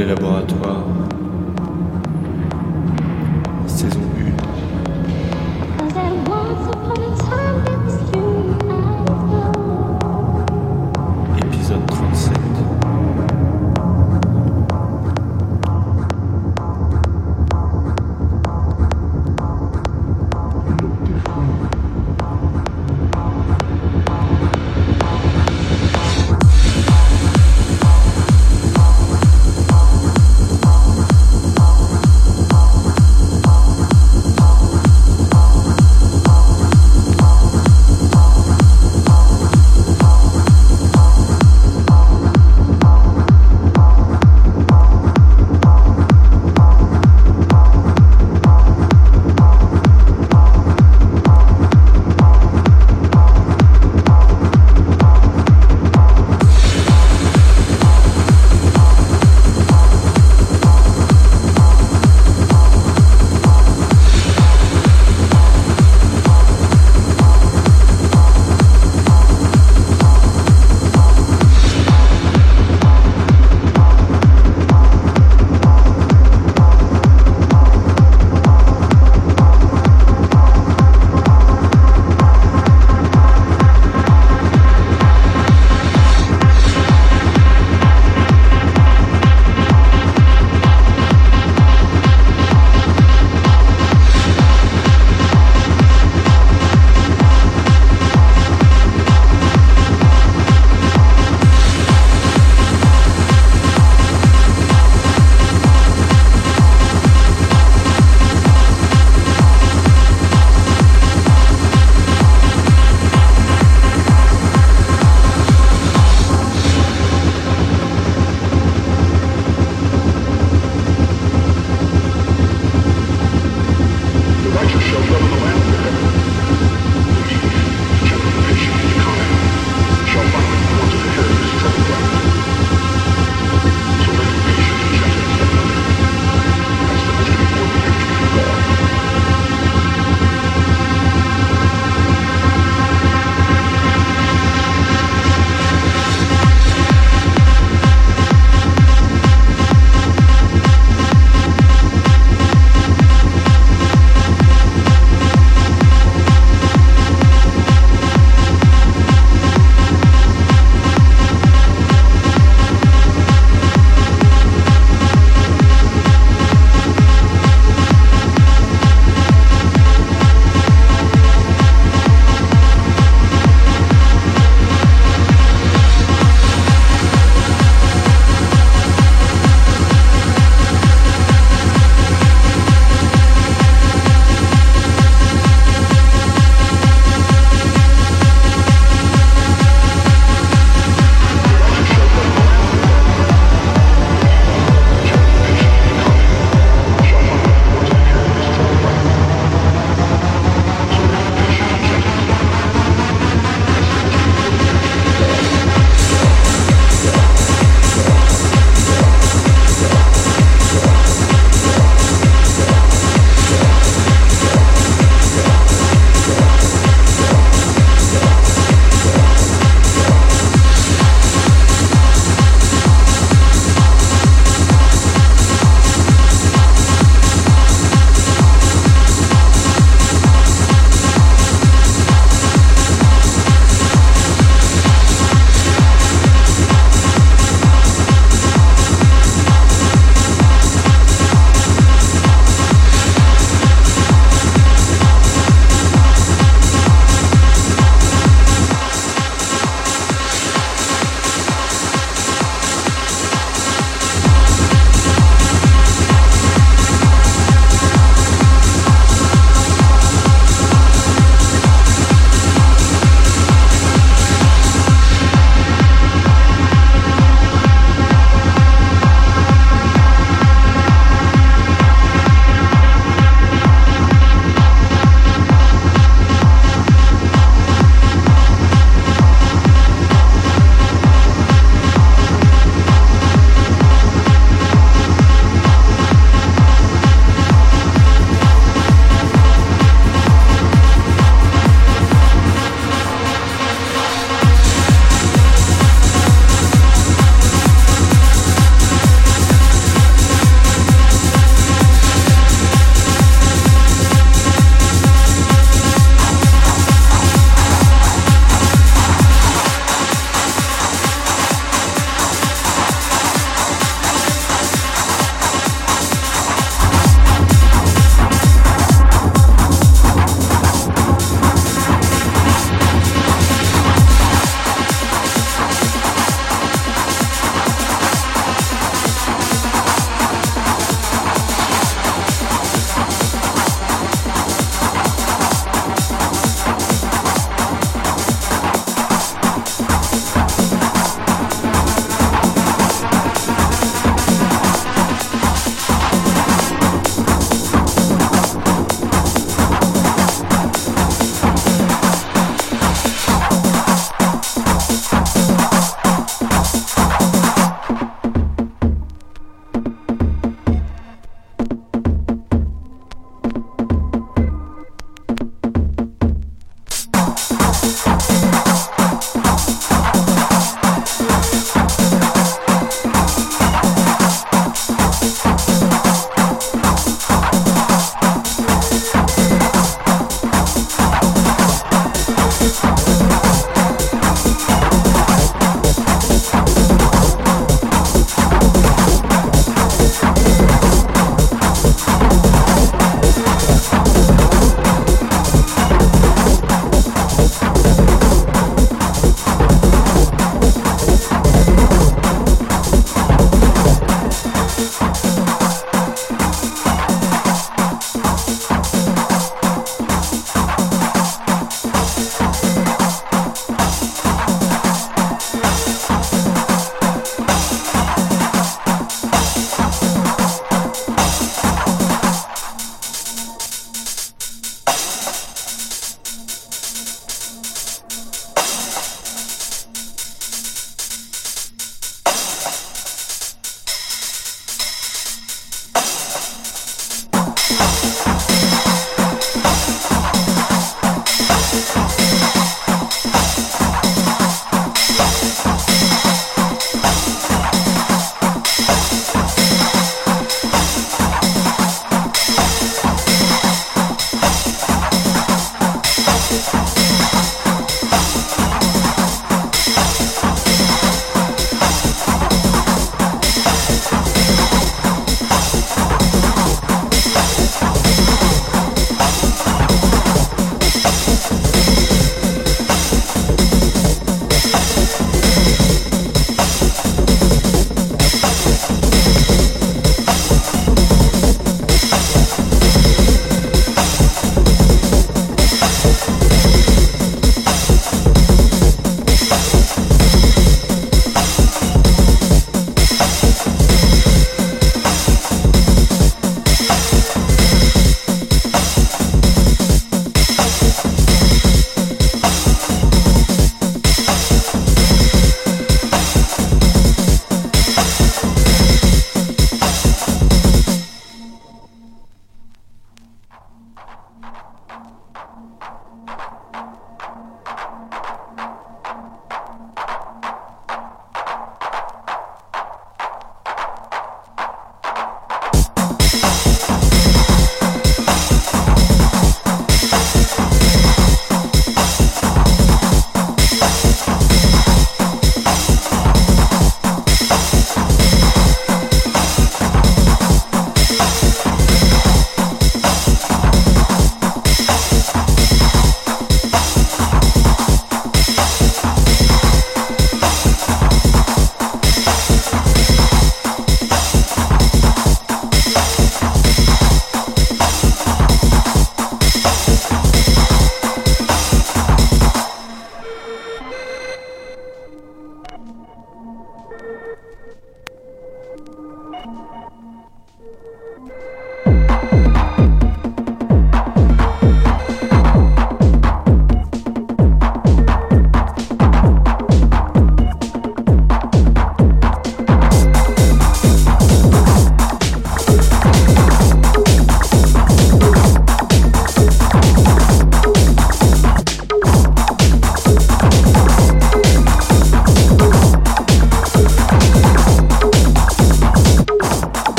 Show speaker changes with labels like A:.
A: Les laboratoires.